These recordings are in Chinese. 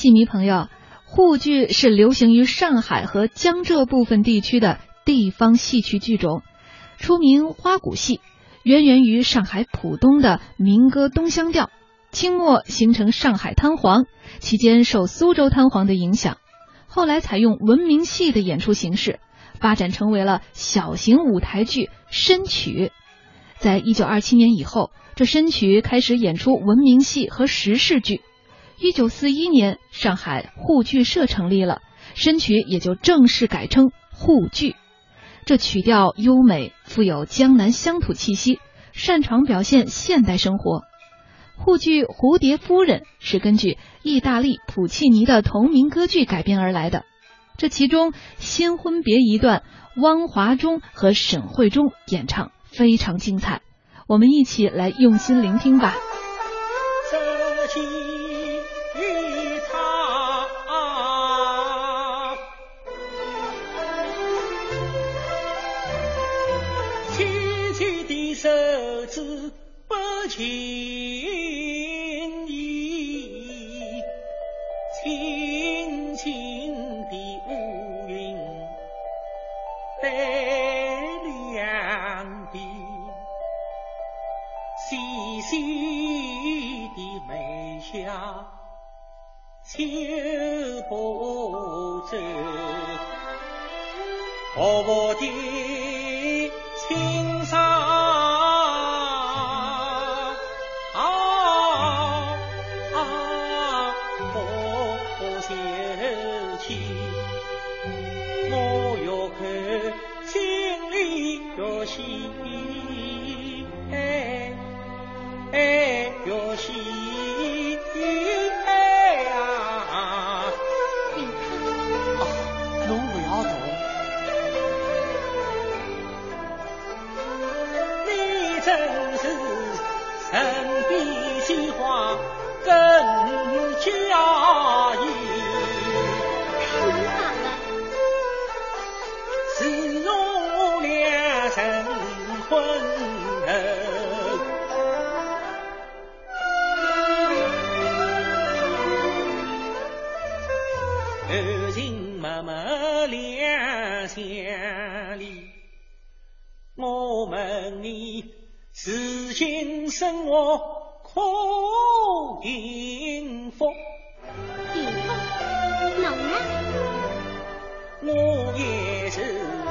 戏迷朋友，沪剧是流行于上海和江浙部分地区的地方戏曲剧种，出名花鼓戏，渊源于上海浦东的民歌东乡调，清末形成上海滩黄，期间受苏州滩黄的影响，后来采用文明戏的演出形式，发展成为了小型舞台剧申曲。在一九二七年以后，这申曲开始演出文明戏和时事剧。一九四一年，上海沪剧社成立了，申曲也就正式改称沪剧。这曲调优美，富有江南乡土气息，擅长表现现代生活。沪剧《蝴蝶夫人》是根据意大利普契尼的同名歌剧改编而来的。这其中新婚别一段，汪华中和沈慧中演唱非常精彩，我们一起来用心聆听吧。秋不走，薄薄的青的话更加意，自从俩成婚后，柔情默默两相依。我问你，如今生活？好幸福，幸福浓啊，我也是。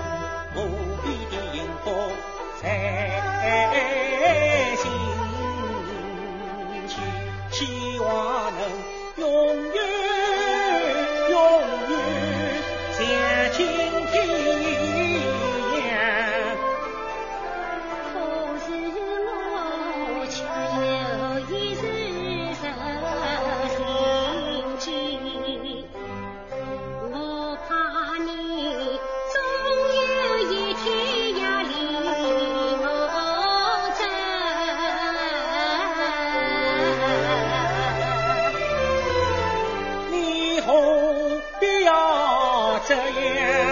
这样。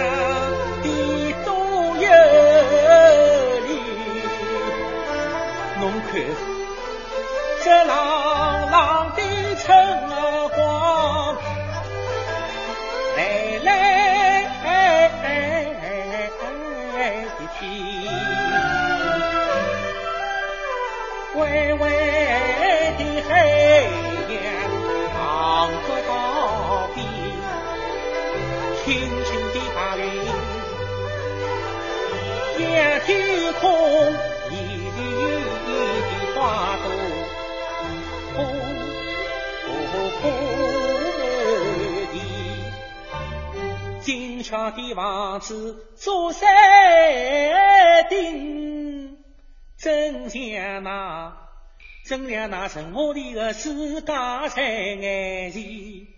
青青的白云，一片空，一地花朵红红红的。金沙的房子坐山顶，真像那，真像那神话里的世界在眼前。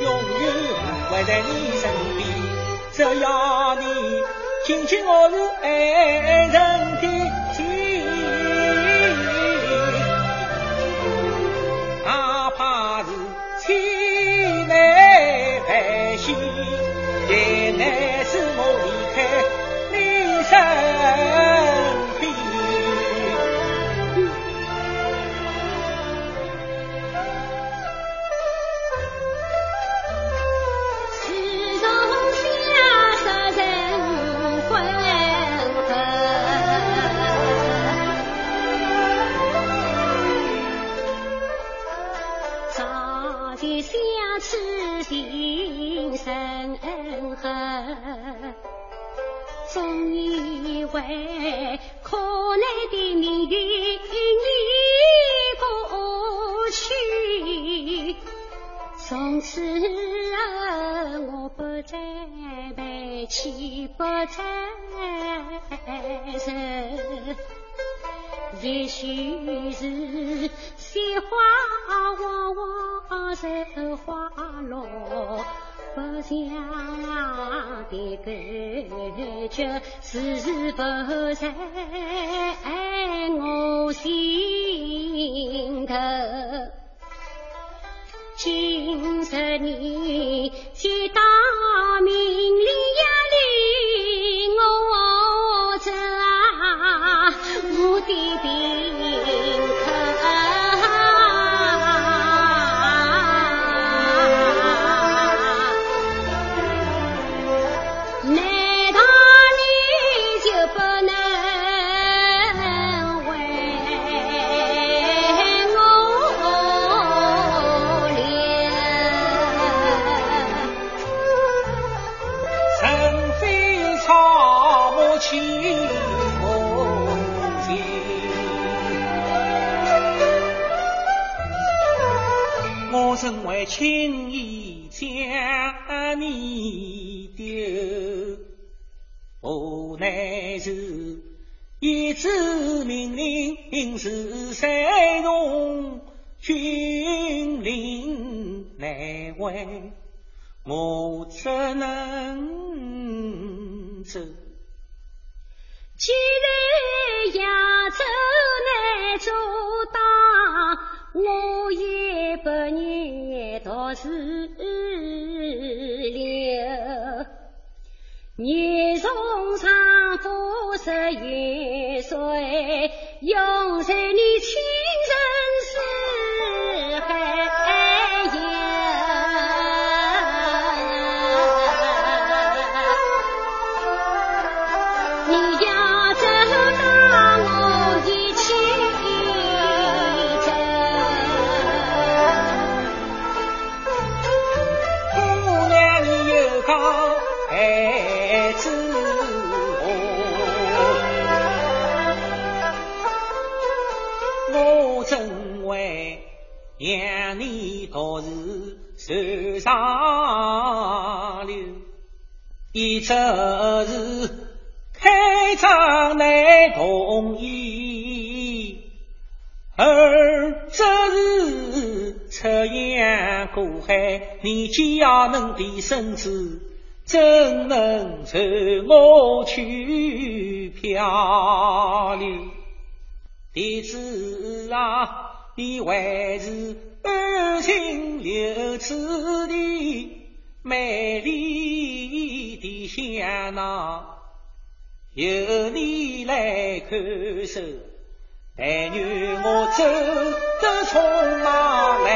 永远会在你身边，只要你轻轻握住爱人的。也许是鲜花旺旺人花落，不想的感觉是不在我心头。今日你无奈是一纸命令是山中军令难违。我只能走。既然扬州难阻挡，我也不愿独自留。你从长发十一岁，用在你亲一则是开张难同意。而这是出洋过海，你既要能的身子，怎能受我去漂流？弟子啊，你还是安心留此地，美丽的香囊，由你来看守。但愿我走得匆忙，来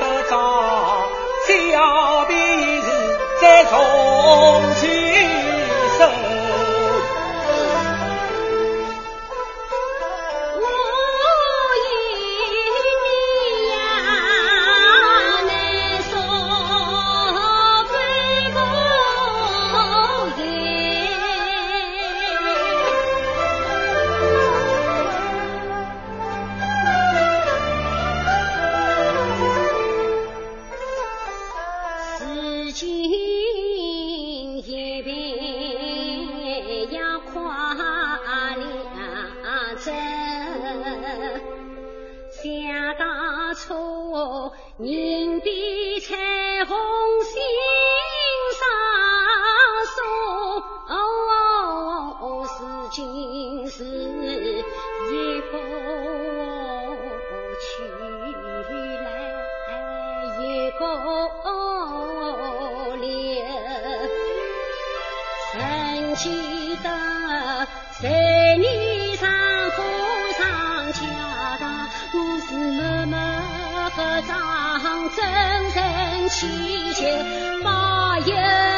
得早，小便是再重下大初，人的彩虹心上霜。是今世一个去来一个留，曾记得在你身。我是默默和张真真姐姐，把友。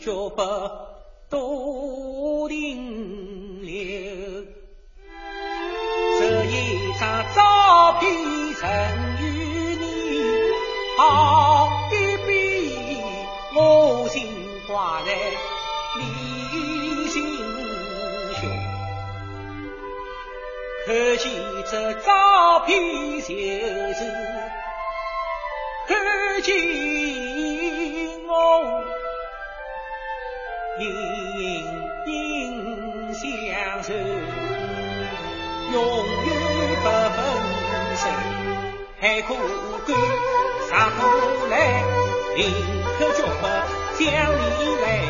绝把多停留。这一张照片曾与你好一比，我心挂在你心胸。可惜这照片就是看见。萍印相随永远不分手海枯石烂可作将你来。